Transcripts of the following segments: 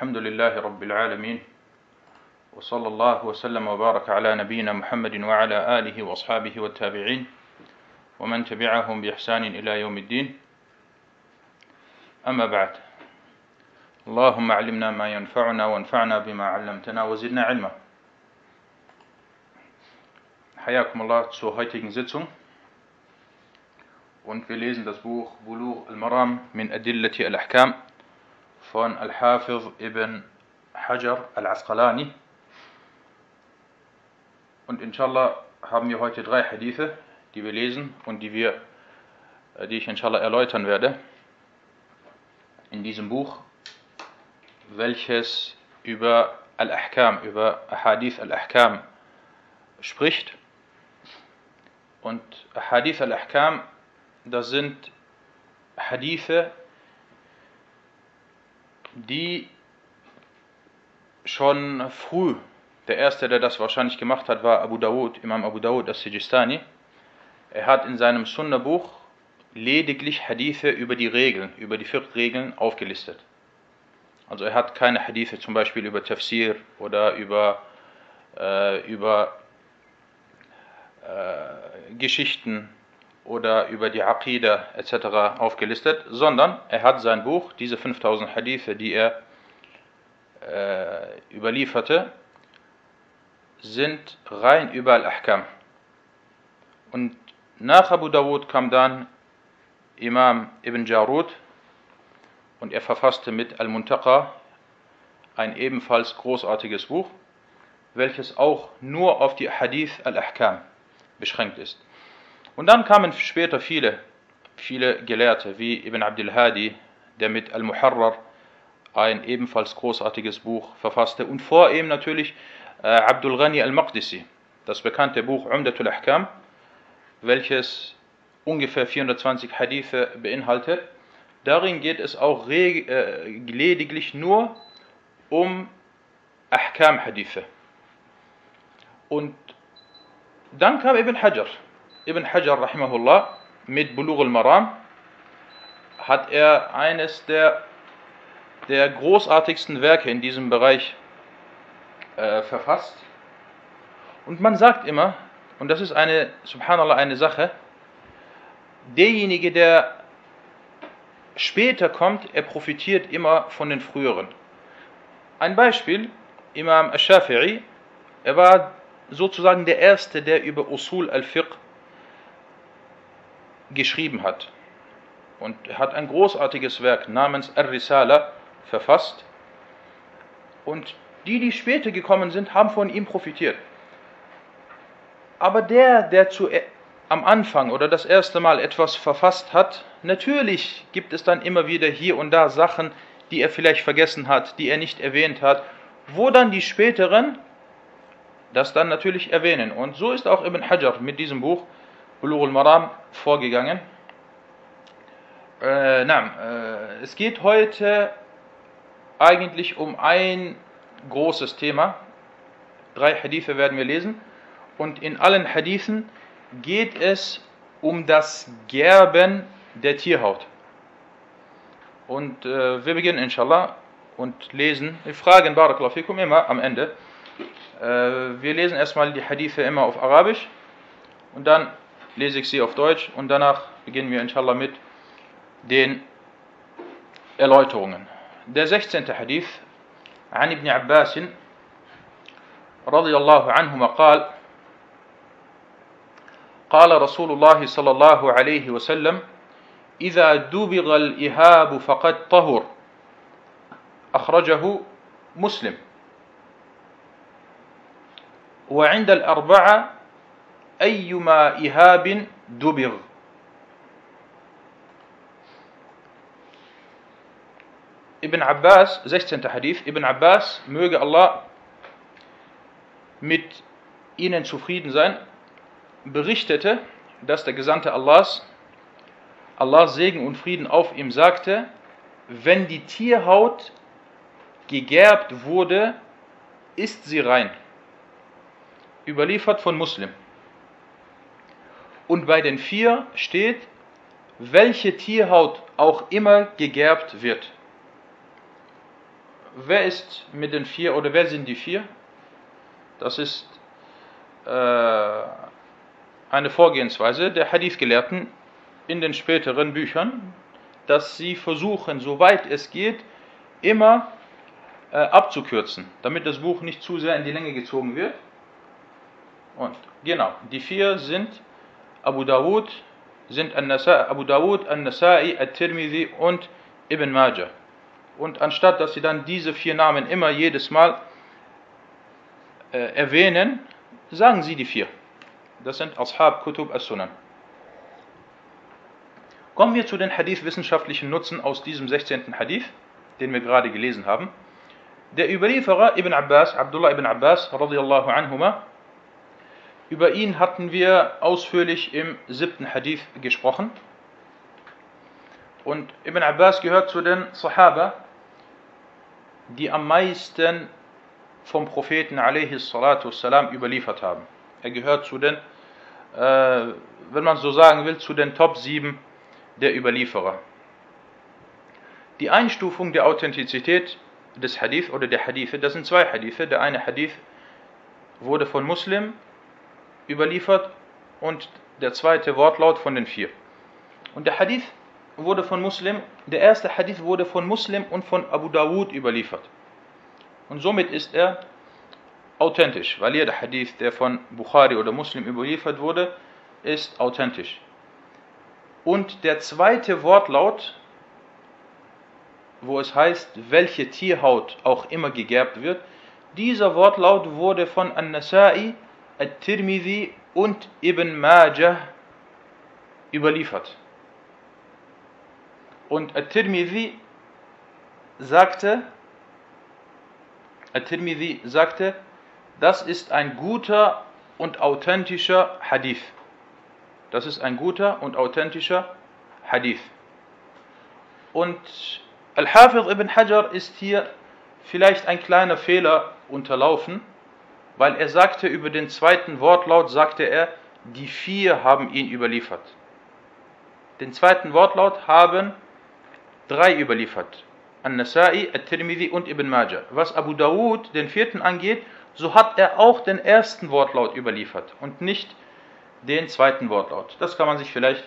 الحمد لله رب العالمين وصلى الله وسلم وبارك على نبينا محمد وعلى آله وأصحابه والتابعين ومن تبعهم بإحسان إلى يوم الدين. أما بعد اللهم علمنا ما ينفعنا وانفعنا بما علمتنا وزدنا علما. حياكم الله zur heutigen Sitzung. Und wir lesen das Buch Bulugh al-Maram min Adillati al-Ahkam. Von Al-Hafiz ibn Hajar al-Asqalani und inshallah haben wir heute drei Hadithe, die wir lesen und die wir die ich inshallah erläutern werde in diesem Buch welches über Al-Ahkam, über Hadith Al-Ahkam spricht. Und Hadith Al-Ahkam, das sind Hadithe, die schon früh, der erste, der das wahrscheinlich gemacht hat, war Abu Dawud, Imam Abu Dawud al-Sijistani. Er hat in seinem Sunna-Buch lediglich Hadithe über die Regeln, über die vier Regeln aufgelistet. Also er hat keine Hadithe zum Beispiel über Tafsir oder über, äh, über äh, Geschichten oder über die Aqidah etc. aufgelistet, sondern er hat sein Buch, diese 5000 Hadithe, die er äh, überlieferte, sind rein über Al-Ahkam. Und nach Abu Dawud kam dann Imam Ibn Jarud und er verfasste mit Al-Muntaqa ein ebenfalls großartiges Buch, welches auch nur auf die Hadith Al-Ahkam beschränkt ist. Und dann kamen später viele, viele Gelehrte wie Ibn Abdul Hadi, der mit Al-Muharrar ein ebenfalls großartiges Buch verfasste und vor ihm natürlich äh, Abdul Ghani Al-Maqdisi, das bekannte Buch Umdatul Ahkam, welches ungefähr 420 Hadithe beinhaltet. Darin geht es auch äh, lediglich nur um Ahkam-Hadithe. Und dann kam Ibn Hajar. Ibn Hajar, rahimahullah, mit Bulugh al-Maram hat er eines der, der großartigsten Werke in diesem Bereich äh, verfasst. Und man sagt immer, und das ist eine, subhanallah, eine Sache, derjenige, der später kommt, er profitiert immer von den früheren. Ein Beispiel, Imam al-Shafi'i, er war sozusagen der Erste, der über Usul al-Fiqh geschrieben hat. Und er hat ein großartiges Werk namens Ar-Risala verfasst. Und die, die später gekommen sind, haben von ihm profitiert. Aber der, der zu am Anfang oder das erste Mal etwas verfasst hat, natürlich gibt es dann immer wieder hier und da Sachen, die er vielleicht vergessen hat, die er nicht erwähnt hat, wo dann die späteren das dann natürlich erwähnen. Und so ist auch Ibn Hajar mit diesem Buch Bulugh al-Maram vorgegangen. Äh, na, äh, es geht heute eigentlich um ein großes Thema. Drei Hadithe werden wir lesen. Und in allen Hadithen geht es um das Gerben der Tierhaut. Und äh, wir beginnen inshallah und lesen, wir fragen Barakallahu fikum immer am Ende. Äh, wir lesen erstmal die Hadithe immer auf Arabisch und dann lese ich sie auf Deutsch und danach beginnen wir inshallah mit den Erläuterungen. Der 16. Hadith عن ابن عباس رضي الله عنهما قال قال رسول الله صلى الله عليه وسلم إذا دبغ الإهاب فقد طهر أخرجه مسلم وعند الأربعة أيما إهاب دبغ Ibn Abbas, 16. Hadith, Ibn Abbas, möge Allah mit ihnen zufrieden sein, berichtete, dass der Gesandte Allahs, Allahs Segen und Frieden auf ihm sagte, wenn die Tierhaut gegerbt wurde, ist sie rein. Überliefert von Muslim. Und bei den vier steht, welche Tierhaut auch immer gegerbt wird. wer ist mit den vier oder wer sind die vier? Das ist äh, eine Vorgehensweise der Hadith-Gelehrten in den späteren Büchern, dass sie versuchen, soweit es geht, immer äh, abzukürzen, damit das Buch nicht zu sehr in die Länge gezogen wird. Und genau, die vier sind Abu Dawud, sind Abu Dawud, An-Nasai, At-Tirmidhi und Ibn Majah. Und anstatt dass sie dann diese vier Namen immer jedes Mal äh, erwähnen, sagen sie die vier. Das sind Ashab Kutub as-Sunan. Kommen wir zu den Hadith-wissenschaftlichen Nutzen aus diesem 16. Hadith, den wir gerade gelesen haben. Der Überlieferer Ibn Abbas, Abdullah ibn Abbas, radiallahu anhuma, über ihn hatten wir ausführlich im siebten Hadith gesprochen. Und Ibn Abbas gehört zu den Sahaba, die am meisten vom Propheten والسلام, überliefert haben. Er gehört zu den, äh, wenn man so sagen will, zu den Top 7 der Überlieferer. Die Einstufung der Authentizität des Hadith oder der Hadithe, das sind zwei Hadithe. Der eine Hadith wurde von Muslim überliefert und der zweite Wortlaut von den vier. Und der Hadith wurde von Muslim, der erste Hadith wurde von Muslim und von Abu Dawud überliefert. Und somit ist er authentisch, weil jeder Hadith, der von Bukhari oder Muslim überliefert wurde, ist authentisch. Und der zweite Wortlaut, wo es heißt, welche Tierhaut auch immer gegerbt wird, dieser Wortlaut wurde von An-Nasai At-Tirmidhi und Ibn Majah überliefert. Und At-Tirmidhi sagte, At-Tirmidhi sagte, das ist ein guter und authentischer Hadith. Das ist ein guter und authentischer Hadith. Und Al-Hafiz ibn Hajar ist hier vielleicht ein kleiner Fehler unterlaufen weil er sagte über den zweiten Wortlaut, sagte er, die vier haben ihn überliefert. Den zweiten Wortlaut haben drei überliefert. An-Nasai, At-Tirmidhi und Ibn Majah. Was Abu Dawud, den vierten, angeht, so hat er auch den ersten Wortlaut überliefert und nicht den zweiten Wortlaut. Das kann man sich vielleicht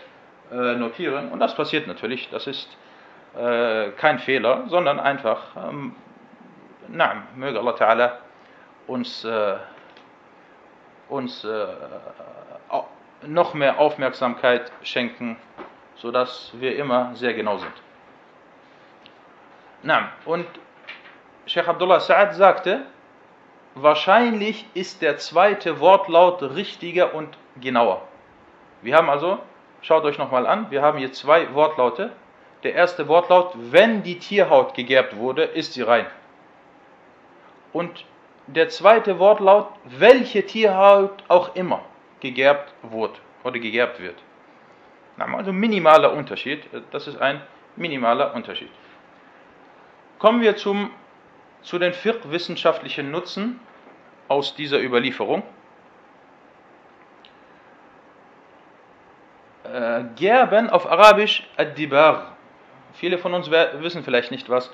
äh, notieren und das passiert natürlich. Das ist äh, kein Fehler, sondern einfach, ähm, na, möge Allah Ta'ala uns, äh, uns äh, noch mehr Aufmerksamkeit schenken, sodass wir immer sehr genau sind. Na, und Sheikh Abdullah Sa'ad sagte, wahrscheinlich ist der zweite Wortlaut richtiger und genauer. Wir haben also, schaut euch nochmal an, wir haben hier zwei Wortlaute. Der erste Wortlaut, wenn die Tierhaut gegerbt wurde, ist sie rein. Und der zweite Wortlaut, welche Tierhaut auch immer gegerbt wird oder gegerbt wird. Also minimaler Unterschied, das ist ein minimaler Unterschied. Kommen wir zum, zu den fiqh-wissenschaftlichen Nutzen aus dieser Überlieferung. Äh, gerben auf Arabisch ad-dibar. Viele von uns wissen vielleicht nicht, was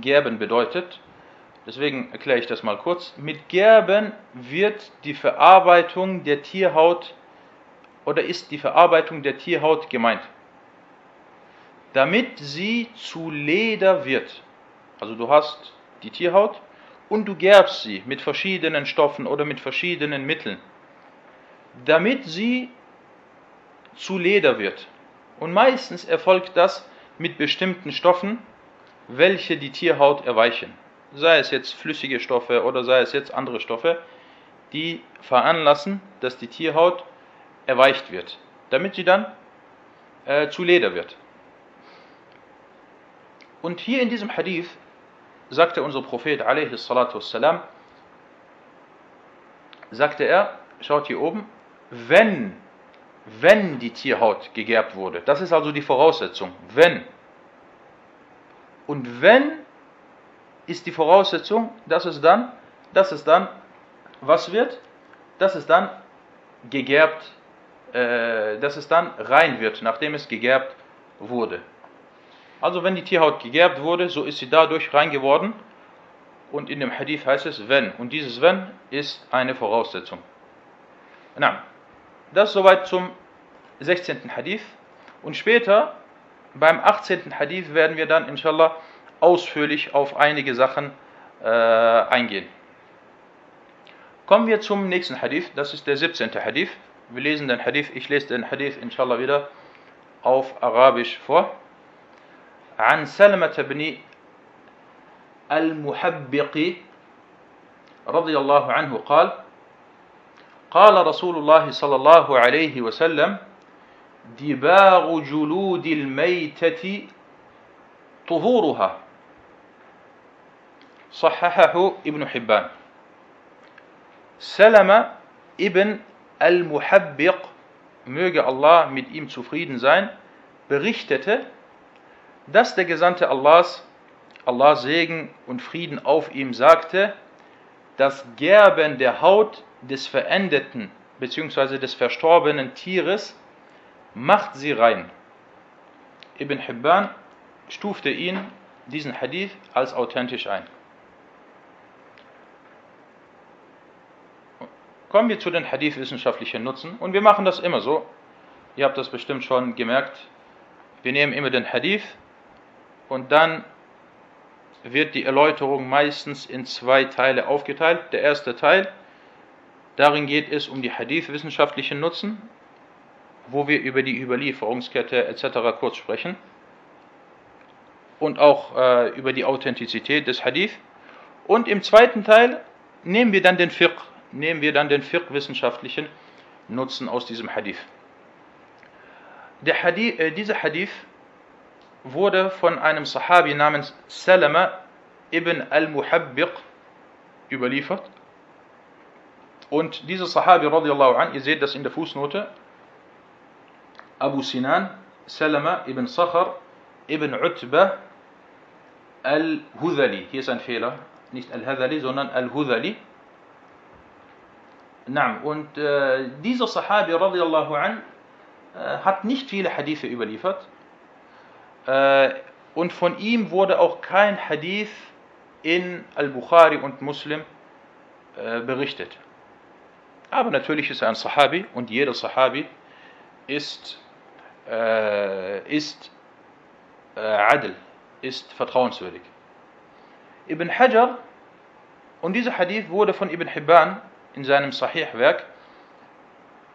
Gerben bedeutet. Deswegen erkläre ich das mal kurz. Mit Gerben wird die Verarbeitung der Tierhaut oder ist die Verarbeitung der Tierhaut gemeint. Damit sie zu Leder wird. Also du hast die Tierhaut und du gerbst sie mit verschiedenen Stoffen oder mit verschiedenen Mitteln. Damit sie zu Leder wird. Und meistens erfolgt das mit bestimmten Stoffen, welche die Tierhaut erweichen sei es jetzt flüssige Stoffe oder sei es jetzt andere Stoffe, die veranlassen, dass die Tierhaut erweicht wird, damit sie dann äh, zu Leder wird. Und hier in diesem Hadith sagte unser Prophet wassalam, sagte er, schaut hier oben, wenn, wenn die Tierhaut gegerbt wurde, das ist also die Voraussetzung, wenn. Und wenn ist die Voraussetzung, dass es dann, dass es dann, was wird? Dass es dann gegerbt, äh, dass es dann rein wird, nachdem es gegerbt wurde. Also wenn die Tierhaut gegerbt wurde, so ist sie dadurch rein geworden und in dem Hadith heißt es wenn. Und dieses wenn ist eine Voraussetzung. Na, das soweit zum 16. Hadith. Und später, beim 18. Hadith, werden wir dann inshallah ausführlich auf einige Sachen äh, eingehen. Kommen wir zum nächsten Hadith, das ist der 17. Hadith. Wir lesen den Hadith, ich lese den Hadith inshallah wieder auf Arabisch vor. عن سلمة بن المحبق رضي الله عنه قال قال رسول الله صلى الله عليه وسلم دباغ جلود الميتة طهورها صححه ابن حبان سلمة ibn al-Muhabbiq, möge Allah mit ihm zufrieden sein, berichtete, dass der Gesandte Allahs, Allah Segen und Frieden auf ihm, sagte, das Gerben der Haut des verendeten bzw. des verstorbenen Tieres macht sie rein. Ibn Hibban stufte ihn, diesen Hadith, als authentisch ein. Kommen wir zu den Hadith-wissenschaftlichen Nutzen und wir machen das immer so. Ihr habt das bestimmt schon gemerkt. Wir nehmen immer den Hadith und dann wird die Erläuterung meistens in zwei Teile aufgeteilt. Der erste Teil, darin geht es um die Hadith-wissenschaftlichen Nutzen, wo wir über die Überlieferungskette etc. kurz sprechen und auch äh, über die Authentizität des Hadith. Und im zweiten Teil nehmen wir dann den Fiqh, nehmen wir dann den fiqh-wissenschaftlichen Nutzen aus diesem Hadith. Der Hadith äh, dieser Hadith wurde von einem Sahabi namens Salama ibn al-Muhabbiq überliefert. Und dieser Sahabi radiallahu an, ihr seht das in der Fußnote, Abu Sinan, Salama ibn Sakhar ibn Utbah al-Hudhali. Hier ist ein Fehler, nicht al-Hadhali, sondern al-Hudhali. Und äh, dieser Sahabi radiallahu an äh, hat nicht viele Hadithe überliefert. Äh, und von ihm wurde auch kein Hadith in Al-Bukhari und Muslim äh, berichtet. Aber natürlich ist er ein Sahabi und jeder Sahabi ist, äh, ist äh, Adl, ist vertrauenswürdig. Ibn Hajar, und dieser Hadith wurde von Ibn Hibban in seinem Sahih-Werk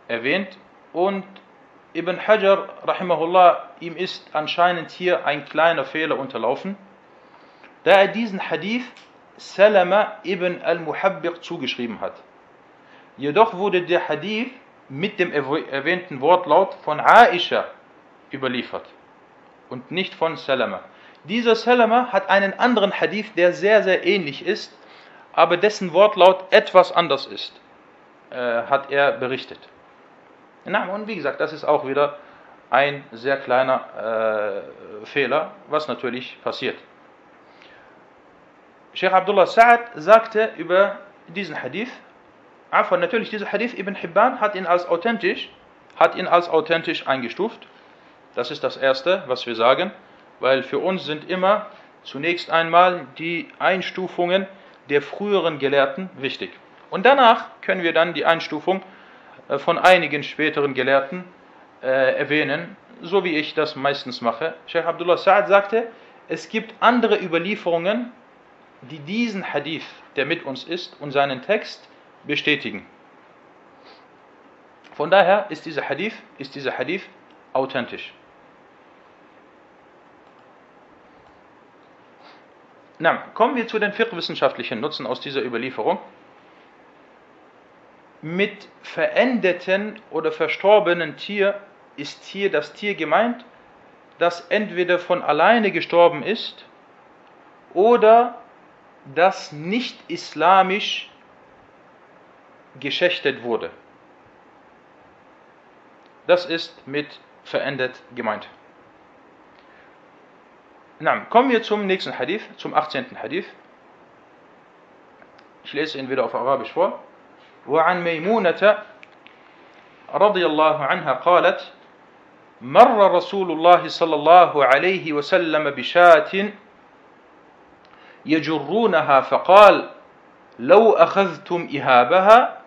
erwähnt und Ibn Hajar, rahimahullah, ihm ist anscheinend hier ein kleiner Fehler unterlaufen, da er diesen Hadith Salama ibn al-Muhabbiq zugeschrieben hat. Jedoch wurde der Hadith mit dem erwähnten Wortlaut von Aisha überliefert und nicht von Salama. Dieser Salama hat einen anderen Hadith, der sehr, sehr ähnlich ist, aber dessen Wortlaut etwas anders ist, äh, hat er berichtet. Und wie gesagt, das ist auch wieder ein sehr kleiner äh, Fehler, was natürlich passiert. Sheikh Abdullah Sa'ad sagte über diesen Hadith, Afan, natürlich dieser Hadith Ibn Hibban hat ihn als authentisch, hat ihn als authentisch eingestuft. Das ist das Erste, was wir sagen, weil für uns sind immer zunächst einmal die Einstufungen der früheren Gelehrten wichtig. Und danach können wir dann die Einstufung äh, von einigen späteren Gelehrten äh, erwähnen, so wie ich das meistens mache. Sheikh Abdullah Sa'ad sagte, es gibt andere Überlieferungen, die diesen Hadith, der mit uns ist, und seinen Text bestätigen. Von daher ist dieser Hadith, ist dieser Hadith authentisch. Na, kommen wir zu den fiqh-wissenschaftlichen Nutzen aus dieser Überlieferung mit verendeten oder verstorbenen Tier ist hier das Tier gemeint, das entweder von alleine gestorben ist oder das nicht islamisch geschächtet wurde. Das ist mit verendet gemeint. Na, kommen wir zum nächsten Hadith, zum 18. Hadith. Ich lese ihn wieder auf Arabisch vor. وعن ميمونة رضي الله عنها قالت مر رسول الله صلى الله عليه وسلم بشاة يجرونها فقال لو أخذتم إهابها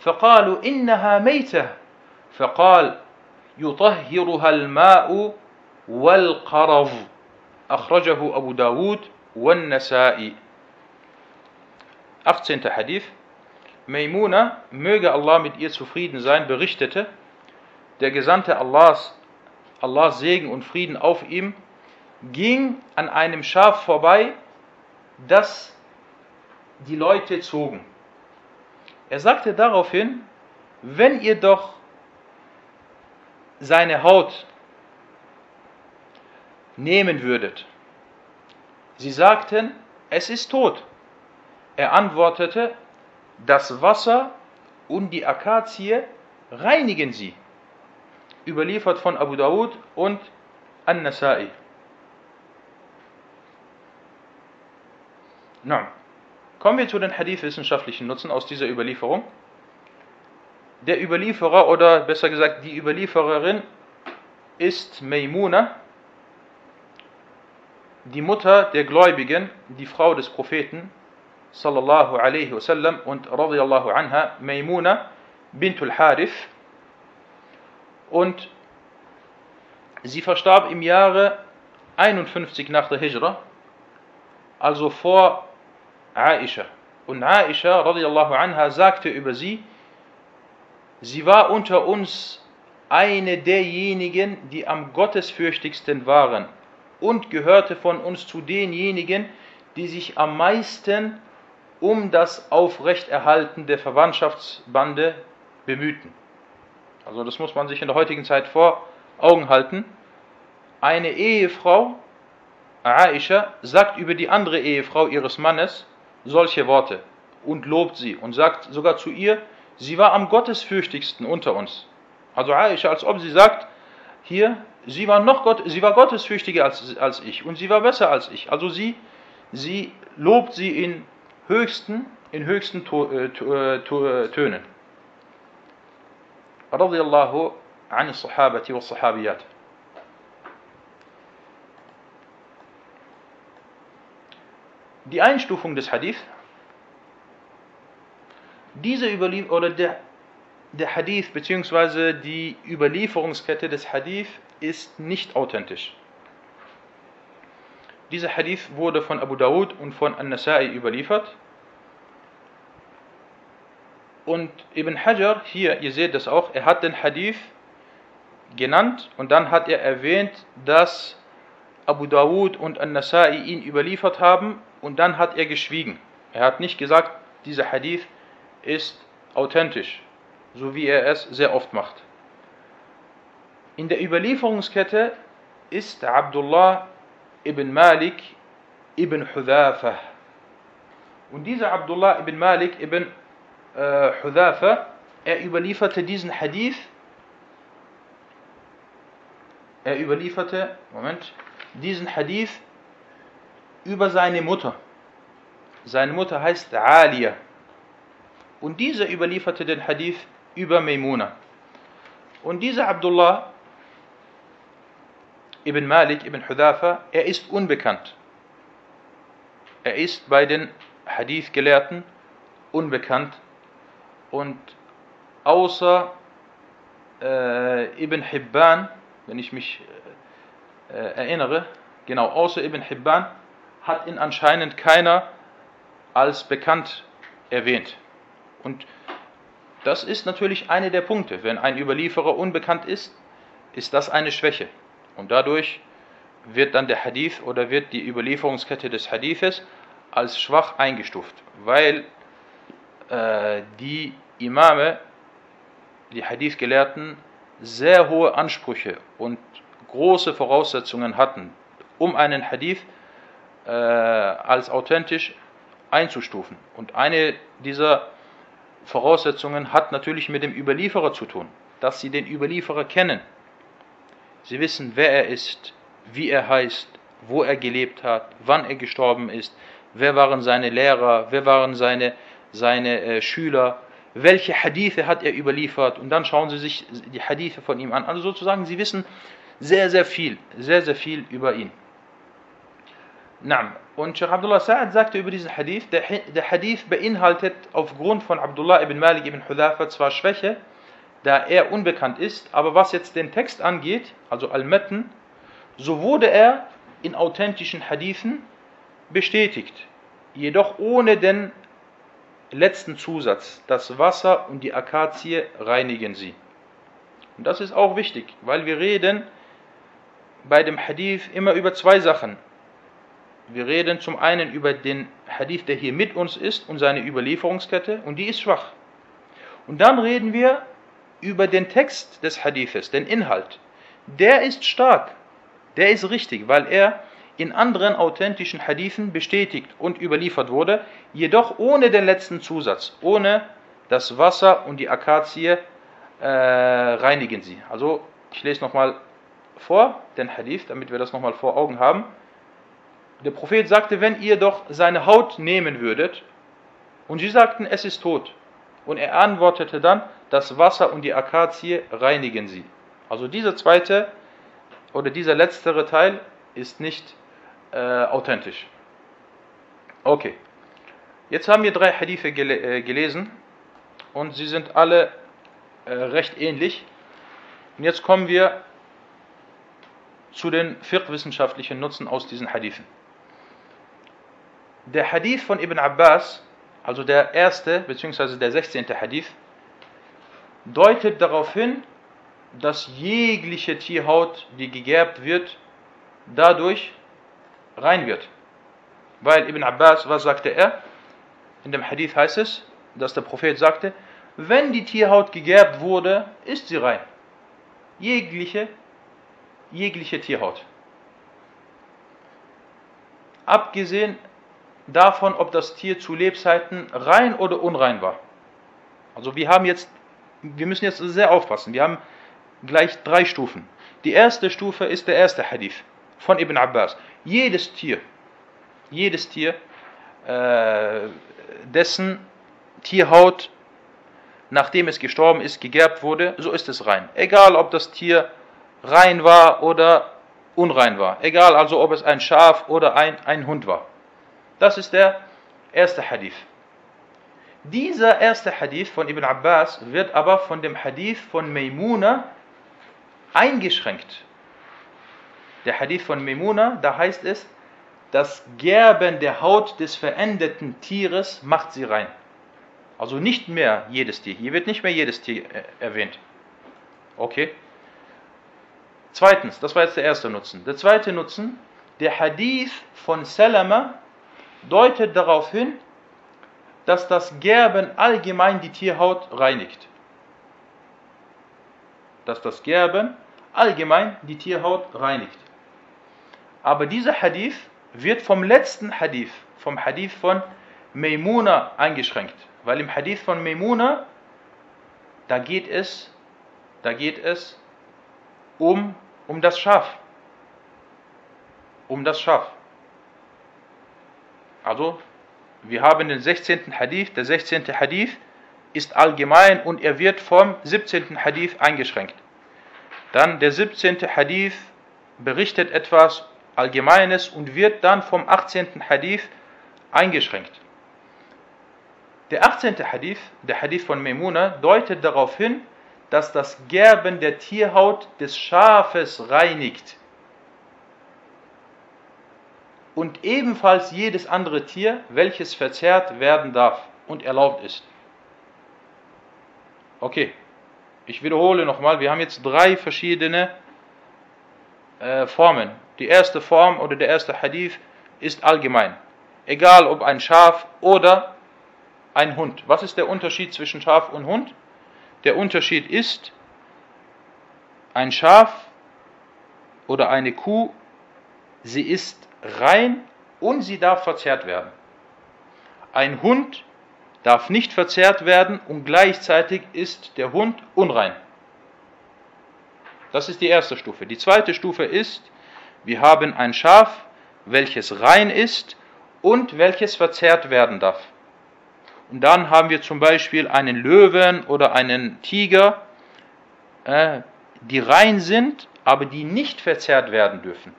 فقالوا إنها ميتة فقال يطهرها الماء والقرض أخرجه أبو داود والنسائي 18. Hadith Maimuna, möge Allah mit ihr zufrieden sein, berichtete, der Gesandte Allahs, Allahs Segen und Frieden auf ihm, ging an einem Schaf vorbei, das die Leute zogen. Er sagte daraufhin, wenn ihr doch seine Haut nehmen würdet. Sie sagten, es ist tot. Er antwortete, das Wasser und die Akazie reinigen sie. Überliefert von Abu Dawud und An-Nasai. Na, kommen wir zu den hadith-wissenschaftlichen Nutzen aus dieser Überlieferung. Der Überlieferer oder besser gesagt die Überliefererin ist Maimuna, die Mutter der Gläubigen, die Frau des Propheten, sallallahu alaihi wasallam, und radiallahu anha, Maimuna bintul Harith. Und sie verstarb im Jahre 51 nach der Hijra, also vor Aisha. Und Aisha radiallahu anha sagte über sie, sie war unter uns eine derjenigen, die am gottesfürchtigsten waren und gehörte von uns zu denjenigen, die sich am meisten um das Aufrechterhalten der Verwandtschaftsbande bemühten. Also das muss man sich in der heutigen Zeit vor Augen halten. Eine Ehefrau, Aisha, sagt über die andere Ehefrau ihres Mannes solche Worte und lobt sie und sagt sogar zu ihr, sie war am gottesfürchtigsten unter uns. Also Aisha, als ob sie sagt, hier, sie war noch Gott, sie war gottesfürchtiger als, als ich und sie war besser als ich. Also sie, sie lobt sie in höchsten, in höchsten äh, äh, äh, Tönen. رضي الله عن الصحابة والصحابيات. Die Einstufung des Hadith, diese Überlief oder der der Hadith bzw. die Überlieferungskette des Hadith ist nicht authentisch. Dieser Hadith wurde von Abu Dawud und von An-Nasai überliefert. Und Ibn Hajar, hier, ihr seht das auch, er hat den Hadith genannt und dann hat er erwähnt, dass Abu Dawud und An-Nasai ihn überliefert haben und dann hat er geschwiegen. Er hat nicht gesagt, dieser Hadith ist authentisch so wie er es sehr oft macht. In der Überlieferungskette ist Abdullah ibn Malik ibn Hudhafa. Und dieser Abdullah ibn Malik ibn äh, Hudhafa, er überlieferte diesen Hadith, er überlieferte, Moment, diesen Hadith über seine Mutter. Seine Mutter heißt Aliyah. Und dieser überlieferte den Hadith über Maimuna. Und dieser Abdullah ibn Malik ibn Hudhafa, er ist unbekannt. Er ist bei den Hadith-Gelehrten unbekannt und außer äh, Ibn Hibban, wenn ich mich äh, erinnere, genau, außer Ibn Hibban hat ihn anscheinend keiner als bekannt erwähnt. Und das ist natürlich einer der Punkte. Wenn ein Überlieferer unbekannt ist, ist das eine Schwäche. Und dadurch wird dann der Hadith oder wird die Überlieferungskette des Hadithes als schwach eingestuft, weil äh, die Imame, die Hadith-Gelehrten, sehr hohe Ansprüche und große Voraussetzungen hatten, um einen Hadith äh, als authentisch einzustufen. Und eine dieser Voraussetzungen hat natürlich mit dem Überlieferer zu tun, dass sie den Überlieferer kennen. Sie wissen, wer er ist, wie er heißt, wo er gelebt hat, wann er gestorben ist, wer waren seine Lehrer, wer waren seine, seine äh, Schüler, welche Hadithe hat er überliefert und dann schauen sie sich die Hadithe von ihm an. Also sozusagen, sie wissen sehr, sehr viel, sehr, sehr viel über ihn. Naam. Und Sheikh Abdullah Sa'ad sagte über diesen Hadith, der, der Hadith beinhaltet aufgrund von Abdullah ibn Malik ibn Hudhafa zwar Schwäche, da er unbekannt ist, aber was jetzt den Text angeht, also Al-Metten, so wurde er in authentischen Hadithen bestätigt, jedoch ohne den letzten Zusatz, das Wasser und die Akazie reinigen sie. Und das ist auch wichtig, weil wir reden bei dem Hadith immer über zwei Sachen. Wir reden zum einen über den Hadith, der hier mit uns ist und seine Überlieferungskette und die ist schwach. Und dann reden wir über den Text des Hadithes, den Inhalt. Der ist stark, der ist richtig, weil er in anderen authentischen Hadithen bestätigt und überliefert wurde, jedoch ohne den letzten Zusatz, ohne das Wasser und die Akazie äh, reinigen sie. Also ich lese nochmal vor den Hadith, damit wir das nochmal vor Augen haben. Der Prophet sagte, wenn ihr doch seine Haut nehmen würdet, und sie sagten, es ist tot. Und er antwortete dann, das Wasser und die Akazie reinigen sie. Also dieser zweite oder dieser letztere Teil ist nicht äh, authentisch. Okay. Jetzt haben wir drei Hadithe gel äh, gelesen und sie sind alle äh, recht ähnlich. Und jetzt kommen wir zu den fiqh-wissenschaftlichen Nutzen aus diesen Hadithen. Der Hadith von Ibn Abbas, also der erste bzw. der 16. Hadith, deutet darauf hin, dass jegliche Tierhaut, die gegerbt wird, dadurch rein wird. Weil Ibn Abbas, was sagte er? In dem Hadith heißt es, dass der Prophet sagte, wenn die Tierhaut gegerbt wurde, ist sie rein. Jegliche, jegliche Tierhaut. Abgesehen davon, ob das Tier zu Lebzeiten rein oder unrein war. Also wir haben jetzt, wir müssen jetzt sehr aufpassen. Wir haben gleich drei Stufen. Die erste Stufe ist der erste Hadith von Ibn Abbas. Jedes Tier, jedes Tier, äh, dessen Tierhaut, nachdem es gestorben ist, gegerbt wurde, so ist es rein. Egal, ob das Tier rein war oder unrein war. Egal also, ob es ein Schaf oder ein, ein Hund war. Das ist der erste Hadith. Dieser erste Hadith von Ibn Abbas wird aber von dem Hadith von Maimuna eingeschränkt. Der Hadith von Maimuna, da heißt es, das Gerben der Haut des verendeten Tieres macht sie rein. Also nicht mehr jedes Tier. Hier wird nicht mehr jedes Tier äh, erwähnt. Okay. Zweitens, das war jetzt der erste Nutzen. Der zweite Nutzen, der Hadith von Salama deutet darauf hin, dass das Gerben allgemein die Tierhaut reinigt. Dass das Gerben allgemein die Tierhaut reinigt. Aber dieser Hadith wird vom letzten Hadith, vom Hadith von Maimuna eingeschränkt. Weil im Hadith von Maimuna, da geht es, da geht es um, um das Schaf. Um das Schaf. Also, wir haben den 16. Hadith. Der 16. Hadith ist allgemein und er wird vom 17. Hadith eingeschränkt. Dann der 17. Hadith berichtet etwas Allgemeines und wird dann vom 18. Hadith eingeschränkt. Der 18. Hadith, der Hadith von Maimuna, deutet darauf hin, dass das Gerben der Tierhaut des Schafes reinigt und ebenfalls jedes andere Tier, welches verzehrt werden darf und erlaubt ist. Okay, ich wiederhole nochmal, wir haben jetzt drei verschiedene äh, Formen. Die erste Form oder der erste Hadith ist allgemein. Egal ob ein Schaf oder ein Hund. Was ist der Unterschied zwischen Schaf und Hund? Der Unterschied ist, ein Schaf oder eine Kuh, sie ist rein und sie darf verzehrt werden. Ein Hund darf nicht verzehrt werden und gleichzeitig ist der Hund unrein. Das ist die erste Stufe. Die zweite Stufe ist, wir haben ein Schaf, welches rein ist und welches verzehrt werden darf. Und dann haben wir zum Beispiel einen Löwen oder einen Tiger, äh, die rein sind, aber die nicht verzehrt werden dürfen.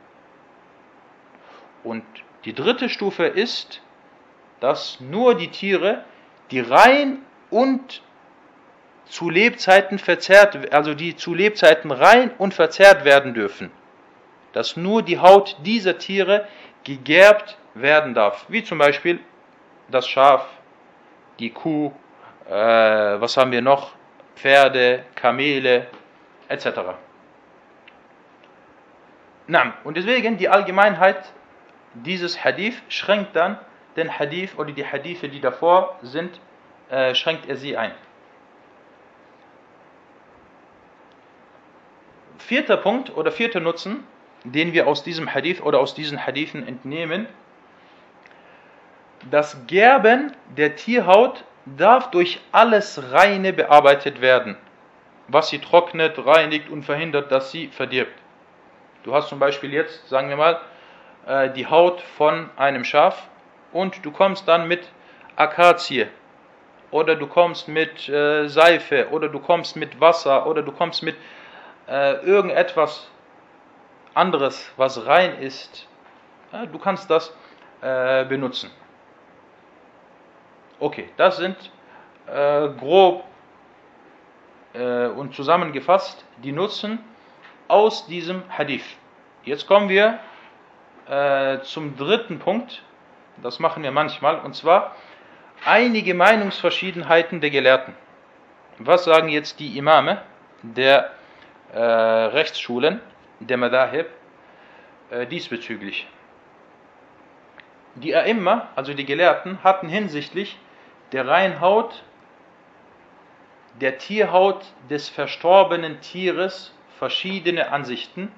Und Die dritte Stufe ist, dass nur die Tiere, die rein und zu Lebzeiten verzehrt, also die zu Lebzeiten rein und verzehrt werden dürfen, dass nur die Haut dieser Tiere gegerbt werden darf, wie zum Beispiel das Schaf, die Kuh, äh, was haben wir noch, Pferde, Kamele, etc. Und deswegen die Allgemeinheit dieses Hadith schränkt dann den Hadith oder die Hadithe, die davor sind, äh, schränkt er sie ein. Vierter Punkt oder vierter Nutzen, den wir aus diesem Hadith oder aus diesen Hadithen entnehmen, das Gerben der Tierhaut darf durch alles Reine bearbeitet werden, was sie trocknet, reinigt und verhindert, dass sie verdirbt. Du hast zum Beispiel jetzt, sagen wir mal, äh, die Haut von einem Schaf und du kommst dann mit Akazie oder du kommst mit äh, Seife oder du kommst mit Wasser oder du kommst mit äh, irgendetwas anderes, was rein ist. Ja, du kannst das äh, benutzen. Okay, das sind äh, grob äh, und zusammengefasst die Nutzen aus diesem Hadith. Jetzt kommen wir äh, zum dritten Punkt, das machen wir manchmal, und zwar einige Meinungsverschiedenheiten der Gelehrten. Was sagen jetzt die Imame der äh, Rechtsschulen, der Madahib, äh, diesbezüglich? Die Aimma, also die Gelehrten, hatten hinsichtlich der Reinhaut, der Tierhaut des verstorbenen Tieres verschiedene Ansichten,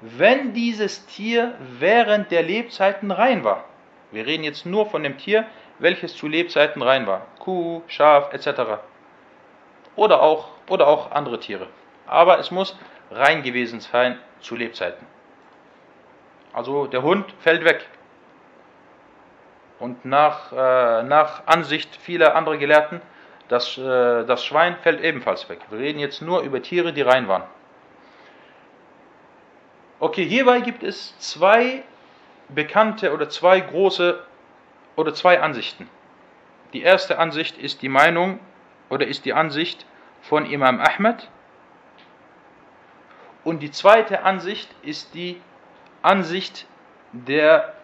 wenn dieses Tier während der Lebzeiten rein war. Wir reden jetzt nur von dem Tier, welches zu Lebzeiten rein war. Kuh, Schaf etc. Oder auch, oder auch andere Tiere. Aber es muss rein gewesen sein zu Lebzeiten. Also der Hund fällt weg. Und nach, äh, nach Ansicht vieler anderer Gelehrten, das, äh, das Schwein fällt ebenfalls weg. Wir reden jetzt nur über Tiere, die rein waren. Okay, hierbei gibt es zwei bekannte oder zwei große oder zwei Ansichten. Die erste Ansicht ist die Meinung oder ist die Ansicht von Imam Ahmed und die zweite Ansicht ist die Ansicht der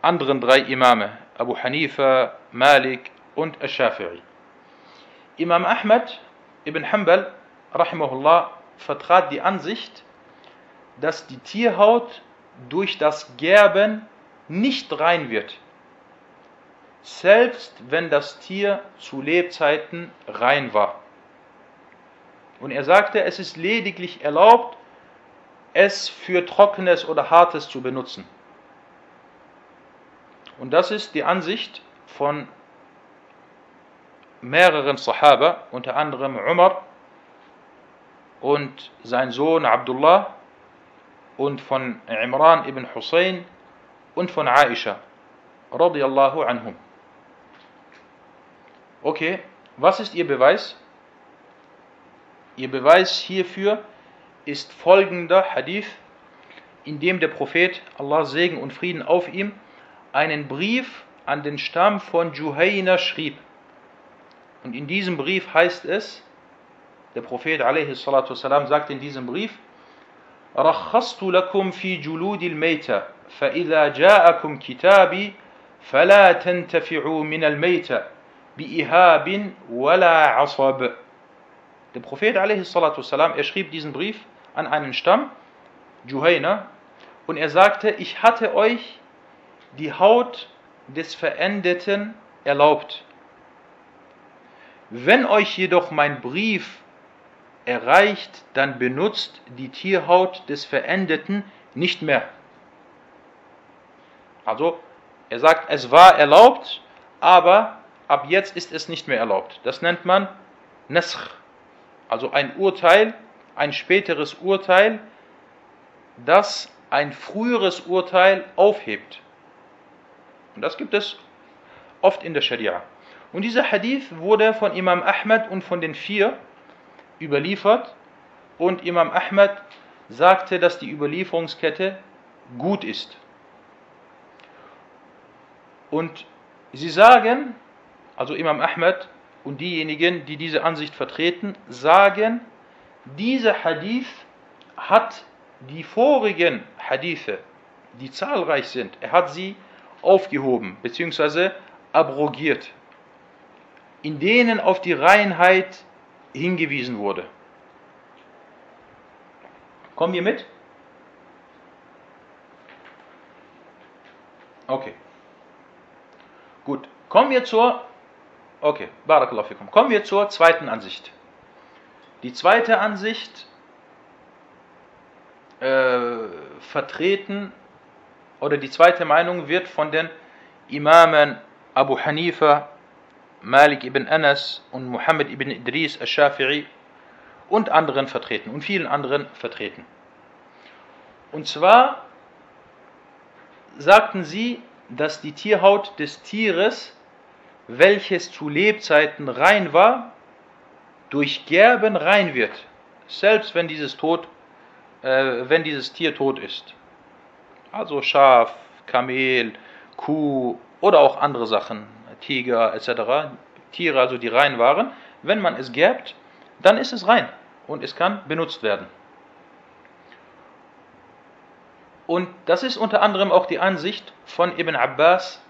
anderen drei Imame, Abu Hanifa, Malik und Al-Shafi'i. Imam Ahmed ibn Hanbal, rahimahullah, vertrat die Ansicht, dass die Tierhaut durch das Gerben nicht rein wird, selbst wenn das Tier zu Lebzeiten rein war. Und er sagte, es ist lediglich erlaubt, es für Trockenes oder Hartes zu benutzen. Und das ist die Ansicht von mehreren Sahaba, unter anderem Umar und sein Sohn Abdullah und von Imran ibn Hussein und von Aisha radiyallahu anhum. Okay, was ist ihr Beweis? Ihr Beweis hierfür ist folgender Hadith, in dem der Prophet, Allah Segen und Frieden auf ihm, einen Brief an den Stamm von Juhayna schrieb. Und in diesem Brief heißt es, der Prophet والسلام, sagt in diesem Brief, رخصت لكم في جلود الميتة فإذا جاءكم كتابي فلا تنتفعوا من الميتة بإهاب ولا عصب Der Prophet والسلام, er schrieb diesen Brief an einen Stamm, Juhayna, und er sagte, ich hatte euch die Haut des Verendeten erlaubt. Wenn euch jedoch mein Brief erreicht, dann benutzt die Tierhaut des Verendeten nicht mehr. Also, er sagt, es war erlaubt, aber ab jetzt ist es nicht mehr erlaubt. Das nennt man Nasch, also ein Urteil, ein späteres Urteil, das ein früheres Urteil aufhebt. Und das gibt es oft in der Scharia. Und dieser Hadith wurde von Imam Ahmad und von den vier überliefert. Und Imam Ahmad sagte, dass die Überlieferungskette gut ist. Und sie sagen, also Imam Ahmed und diejenigen, die diese Ansicht vertreten, sagen, dieser Hadith hat die vorigen Hadithe, die zahlreich sind, er hat sie aufgehoben bzw. abrogiert, in denen auf die Reinheit hingewiesen wurde. Kommen wir mit? Okay. Gut. Kommen wir zur. Okay, Barakallahu fikum. Kommen wir zur zweiten Ansicht. Die zweite Ansicht äh, vertreten oder die zweite Meinung wird von den Imamen Abu Hanifa, Malik ibn Anas und Muhammad ibn Idris al-Shafi'i und anderen vertreten und vielen anderen vertreten. Und zwar sagten sie, dass die Tierhaut des Tieres, welches zu Lebzeiten rein war, durch Gerben rein wird, selbst wenn dieses, tot, äh, wenn dieses Tier tot ist. Also Schaf, Kamel, Kuh oder auch andere Sachen, Tiger etc. Tiere, also die rein waren, wenn man es gerbt, dann ist es rein und es kann benutzt werden. Und das ist unter anderem auch die Ansicht von Ibn Abbas,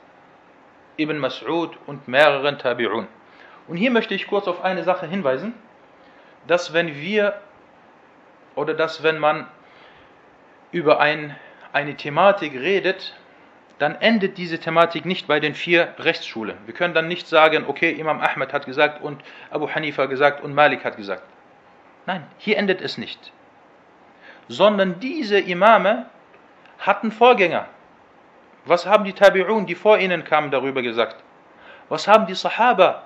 Ibn Mas'ud und mehreren Tabi'un. Und hier möchte ich kurz auf eine Sache hinweisen, dass wenn wir oder dass wenn man über ein, eine Thematik redet, dann endet diese Thematik nicht bei den vier Rechtsschulen. Wir können dann nicht sagen, okay, Imam Ahmed hat gesagt und Abu Hanifa gesagt und Malik hat gesagt. Nein, hier endet es nicht. Sondern diese Imame hatten Vorgänger. Was haben die Tabi'un, die vor ihnen kamen, darüber gesagt? Was haben die Sahaba,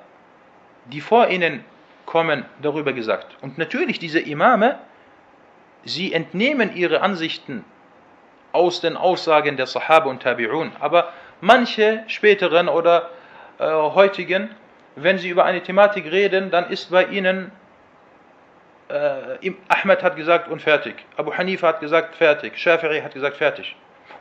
die vor ihnen kommen, darüber gesagt? Und natürlich diese Imame, sie entnehmen ihre Ansichten aus den Aussagen der Sahaba und Tabi'un. Aber manche späteren oder äh, heutigen, wenn sie über eine Thematik reden, dann ist bei ihnen äh, Ahmed hat gesagt und fertig. Abu Hanifa hat gesagt fertig. Shafi'i hat gesagt fertig.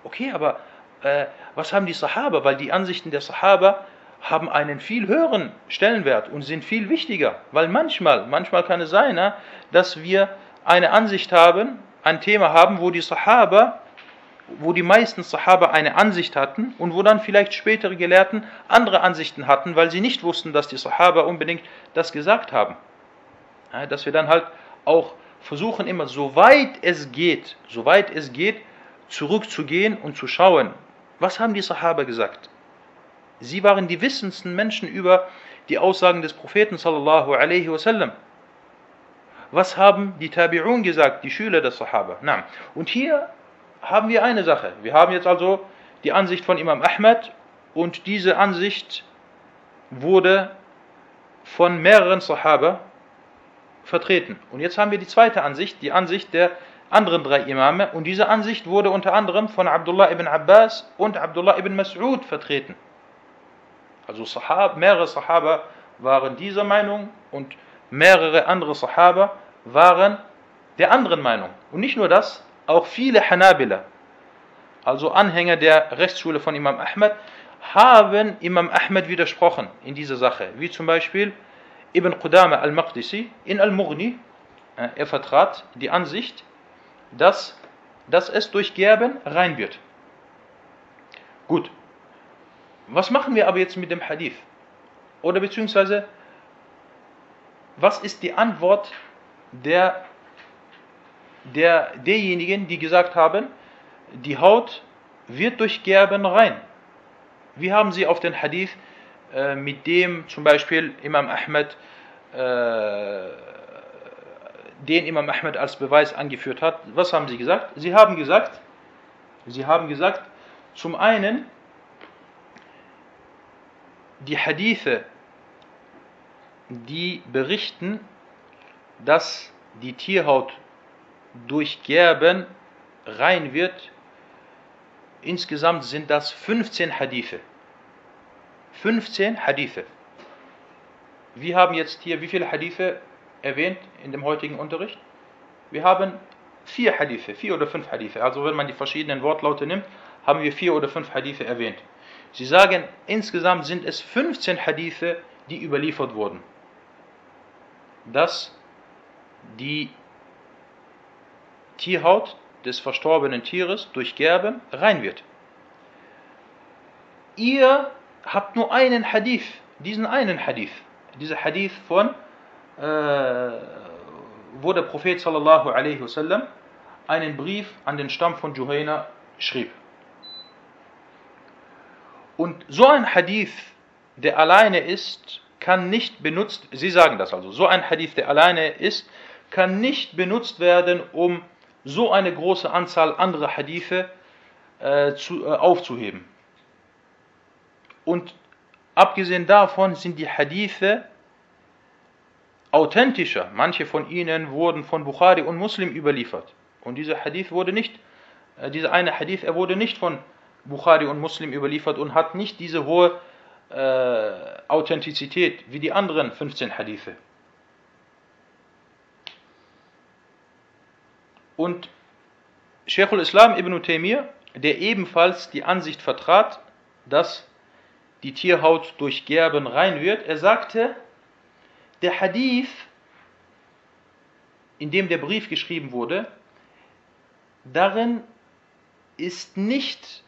Okay, aber äh, was haben die Sahaba? Weil die Ansichten der Sahaba haben einen viel höheren Stellenwert und sind viel wichtiger. Weil manchmal, manchmal kann es sein, dass wir eine Ansicht haben, ein Thema haben, wo die Sahaba, wo die meisten Sahaba eine Ansicht hatten und wo dann vielleicht spätere Gelehrten andere Ansichten hatten, weil sie nicht wussten, dass die Sahaba unbedingt das gesagt haben. Ja, dass wir dann halt auch versuchen immer, soweit es geht, soweit es geht, zurückzugehen und zu schauen, was haben die Sahaba gesagt? Sie waren die wissendsten Menschen über die Aussagen des Propheten sallallahu alaihi wasallam. Was haben die Tabi'un gesagt, die Schüler des Sahaba? Na, und hier haben wir eine Sache. Wir haben jetzt also die Ansicht von Imam Ahmed und diese Ansicht wurde von mehreren Sahaba vertreten. Und jetzt haben wir die zweite Ansicht, die Ansicht der anderen drei Imame. Und diese Ansicht wurde unter anderem von Abdullah ibn Abbas und Abdullah ibn Mas'ud vertreten. Also Sahab, mehrere Sahaba waren dieser Meinung und mehrere andere Sahaba waren der anderen Meinung. Und nicht nur das, auch viele Hanabila, also Anhänger der Rechtsschule von Imam Ahmed, haben Imam Ahmed widersprochen in dieser Sache. Wie zum Beispiel Ibn Qudama al-Maqdisi in al-Mughni, äh, er vertrat die Ansicht, dass, dass es durch Gerben rein wird. Gut. Was machen wir aber jetzt mit dem Hadith? Oder beziehungsweise, was ist die Antwort der, der, derjenigen, die gesagt haben, die Haut wird durch Gerben rein? Wie haben sie auf den Hadith äh, mit dem zum Beispiel Imam Ahmed, äh, den Imam Ahmed als Beweis angeführt hat. Was haben sie gesagt? Sie haben gesagt, sie haben gesagt, zum einen, die Hadithe, die berichten, dass die Tierhaut durch Gerben rein wird. Insgesamt sind das 15 Hadithe. 15 Hadithe. Wir haben jetzt hier wie viele Hadithe erwähnt in dem heutigen Unterricht? Wir haben vier Hadithe, vier oder fünf Hadithe. Also wenn man die verschiedenen Wortlaute nimmt, haben wir vier oder fünf Hadithe erwähnt. Sie sagen, insgesamt sind es 15 Hadithe, die überliefert wurden, dass die Tierhaut des verstorbenen Tieres durch Gerben rein wird. Ihr habt nur einen Hadith, diesen einen Hadith, dieser Hadith von, äh, wo der Prophet sallallahu alaihi wasallam einen Brief an den Stamm von Juhayna schrieb. Und so ein Hadith, der alleine ist, kann nicht benutzt, Sie sagen das also, so ein Hadith, der alleine ist, kann nicht benutzt werden, um so eine große Anzahl anderer Hadithe äh, zu, äh, aufzuheben. Und abgesehen davon sind die Hadithe authentischer. Manche von ihnen wurden von Bukhari und Muslim überliefert. Und dieser Hadith wurde nicht, äh, dieser eine Hadith, er wurde nicht von Bukhari und Muslim überliefert und hat nicht diese hohe äh, Authentizität wie die anderen 15 Hadithe. Und Sheikhul Islam ibn Taymiyyah, der ebenfalls die Ansicht vertrat, dass die Tierhaut durch Gerben rein wird, er sagte, der Hadith, in dem der Brief geschrieben wurde, darin ist nicht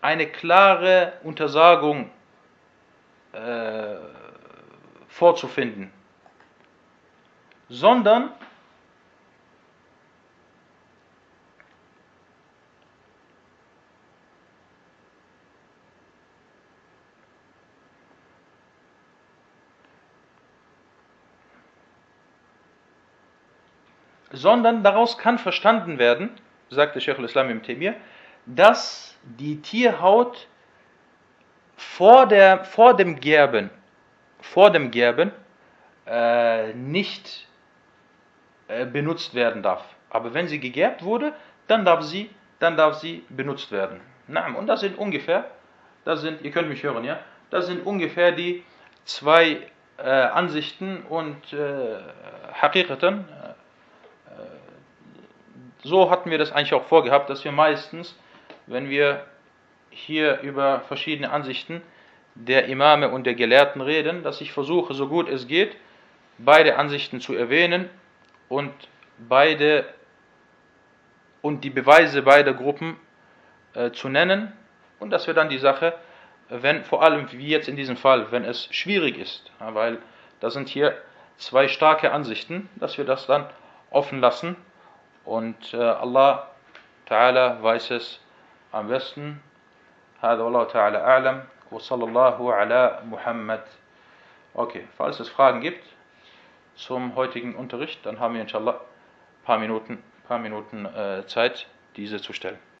eine klare Untersagung äh, vorzufinden, sondern sondern daraus kann verstanden werden, sagte Sheikh al-Islam im Temir, dass die Tierhaut vor, der, vor dem Gerben, vor dem Gerben äh, nicht äh, benutzt werden darf. Aber wenn sie gegerbt wurde, dann darf sie, dann darf sie benutzt werden. Und das sind ungefähr, das sind, ihr könnt mich hören, ja, das sind ungefähr die zwei äh, Ansichten und äh, Hakikatan. So hatten wir das eigentlich auch vorgehabt, dass wir meistens wenn wir hier über verschiedene Ansichten der Imame und der Gelehrten reden, dass ich versuche, so gut es geht, beide Ansichten zu erwähnen und beide und die Beweise beider Gruppen äh, zu nennen. Und dass wir dann die Sache, wenn vor allem wie jetzt in diesem Fall, wenn es schwierig ist, weil da sind hier zwei starke Ansichten, dass wir das dann offen lassen und äh, Allah Ta'ala weiß es am besten. هذا والله تعالى أعلم وصلى الله على Muhammad. Okay, falls es Fragen gibt zum heutigen Unterricht, dann haben wir inshallah ein paar Minuten, paar Minuten äh, Zeit, diese zu stellen.